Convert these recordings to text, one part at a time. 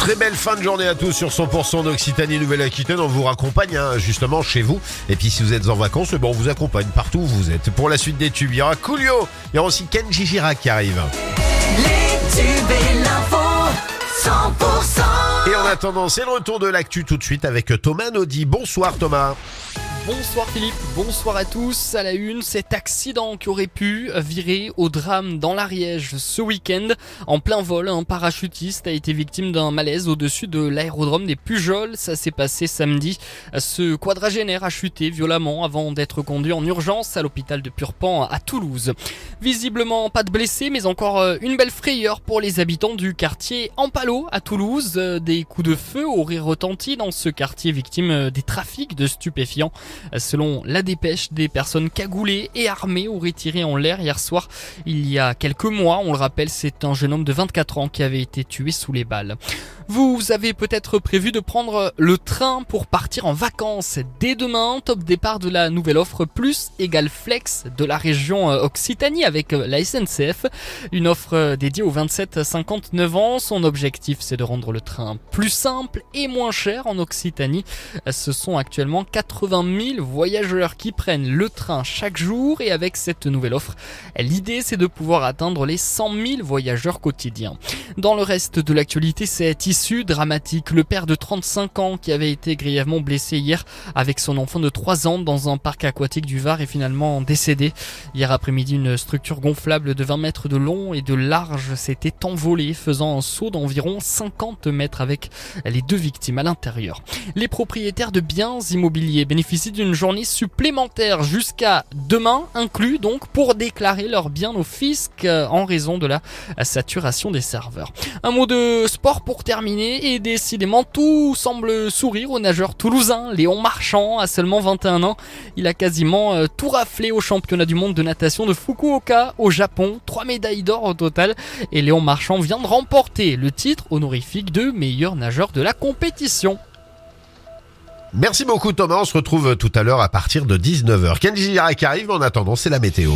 Très belle fin de journée à tous sur 100% d'Occitanie Nouvelle-Aquitaine. On vous raccompagne hein, justement chez vous. Et puis si vous êtes en vacances, eh ben, on vous accompagne partout où vous êtes. Pour la suite des tubes, il y aura Coolio, il y aura aussi Kenji Girac qui arrive. Les tubes et l'info, 100% Et en attendant, c'est le retour de l'actu tout de suite avec Thomas Naudy. Bonsoir Thomas. Bonsoir Philippe, bonsoir à tous. À la une, cet accident qui aurait pu virer au drame dans l'Ariège ce week-end. En plein vol, un parachutiste a été victime d'un malaise au-dessus de l'aérodrome des Pujols. Ça s'est passé samedi. Ce quadragénaire a chuté violemment avant d'être conduit en urgence à l'hôpital de Purpan à Toulouse. Visiblement pas de blessés, mais encore euh, une belle frayeur pour les habitants du quartier Ampalo à Toulouse. Euh, Des coups de feu auraient retenti dans ce quartier victime euh, des trafics de stupéfiants. Selon la dépêche, des personnes cagoulées et armées auraient tiré en l'air hier soir. Il y a quelques mois, on le rappelle, c'est un jeune homme de 24 ans qui avait été tué sous les balles. Vous avez peut-être prévu de prendre le train pour partir en vacances dès demain. Top départ de la nouvelle offre Plus égale Flex de la région euh, Occitanie avec euh, la SNCF. Une offre euh, dédiée aux 27-59 ans. Son objectif c'est de rendre le train plus simple et moins cher en Occitanie. Ce sont actuellement 80 000 voyageurs qui prennent le train chaque jour et avec cette nouvelle offre, l'idée c'est de pouvoir atteindre les 100 000 voyageurs quotidiens. Dans le reste de l'actualité, c'est issu dramatique. Le père de 35 ans qui avait été grièvement blessé hier avec son enfant de 3 ans dans un parc aquatique du Var est finalement décédé. Hier après-midi, une structure gonflable de 20 mètres de long et de large s'était envolée faisant un saut d'environ 50 mètres avec les deux victimes à l'intérieur. Les propriétaires de biens immobiliers bénéficient d'une journée supplémentaire jusqu'à demain inclus donc pour déclarer leurs biens au fisc euh, en raison de la saturation des serveurs. Un mot de sport pour terminer et décidément tout semble sourire au nageur toulousain Léon Marchand à seulement 21 ans. Il a quasiment euh, tout raflé au championnat du monde de natation de Fukuoka au Japon, trois médailles d'or au total et Léon Marchand vient de remporter le titre honorifique de meilleur nageur de la compétition. Merci beaucoup Thomas, on se retrouve tout à l'heure à partir de 19h. Kenji Girac arrive, en attendant c'est la météo.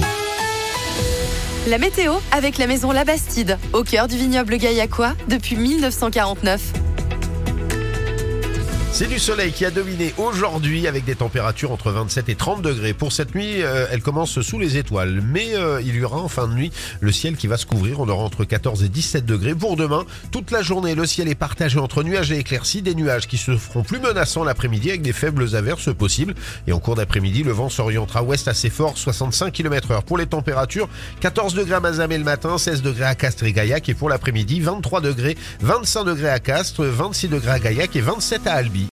La météo avec la maison La Bastide, au cœur du vignoble gaillacois depuis 1949. C'est du soleil qui a dominé aujourd'hui avec des températures entre 27 et 30 degrés. Pour cette nuit, euh, elle commence sous les étoiles, mais euh, il y aura en fin de nuit le ciel qui va se couvrir. On aura entre 14 et 17 degrés. Pour demain, toute la journée, le ciel est partagé entre nuages et éclaircies, des nuages qui se feront plus menaçants l'après-midi avec des faibles averses possibles. Et en cours d'après-midi, le vent s'orientera ouest assez fort, 65 km heure. Pour les températures, 14 degrés à Mazamet le matin, 16 degrés à Castres et Gaillac. Et pour l'après-midi, 23 degrés, 25 degrés à Castres, 26 degrés à Gaillac et 27 à Albi.